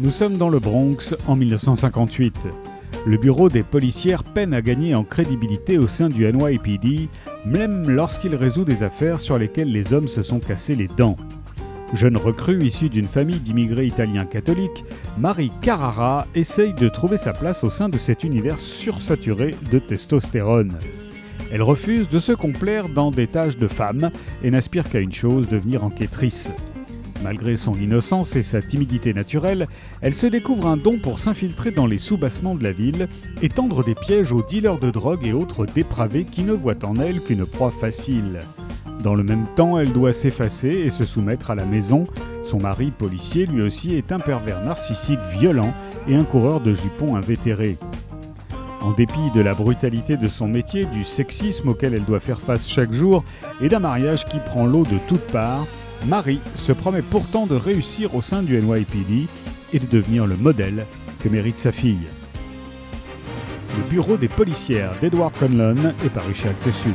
Nous sommes dans le Bronx en 1958. Le bureau des policières peine à gagner en crédibilité au sein du NYPD, même lorsqu'il résout des affaires sur lesquelles les hommes se sont cassés les dents. Jeune recrue issue d'une famille d'immigrés italiens catholiques, Marie Carrara essaye de trouver sa place au sein de cet univers sursaturé de testostérone. Elle refuse de se complaire dans des tâches de femme et n'aspire qu'à une chose, devenir enquêtrice. Malgré son innocence et sa timidité naturelle, elle se découvre un don pour s'infiltrer dans les sous-bassements de la ville et tendre des pièges aux dealers de drogue et autres dépravés qui ne voient en elle qu'une proie facile. Dans le même temps, elle doit s'effacer et se soumettre à la maison. Son mari, policier, lui aussi est un pervers narcissique violent et un coureur de jupons invétéré. En dépit de la brutalité de son métier, du sexisme auquel elle doit faire face chaque jour et d'un mariage qui prend l'eau de toutes parts, Marie se promet pourtant de réussir au sein du NYPD et de devenir le modèle que mérite sa fille. Le bureau des policières d'Edward Conlon est paru chez Actes Sud.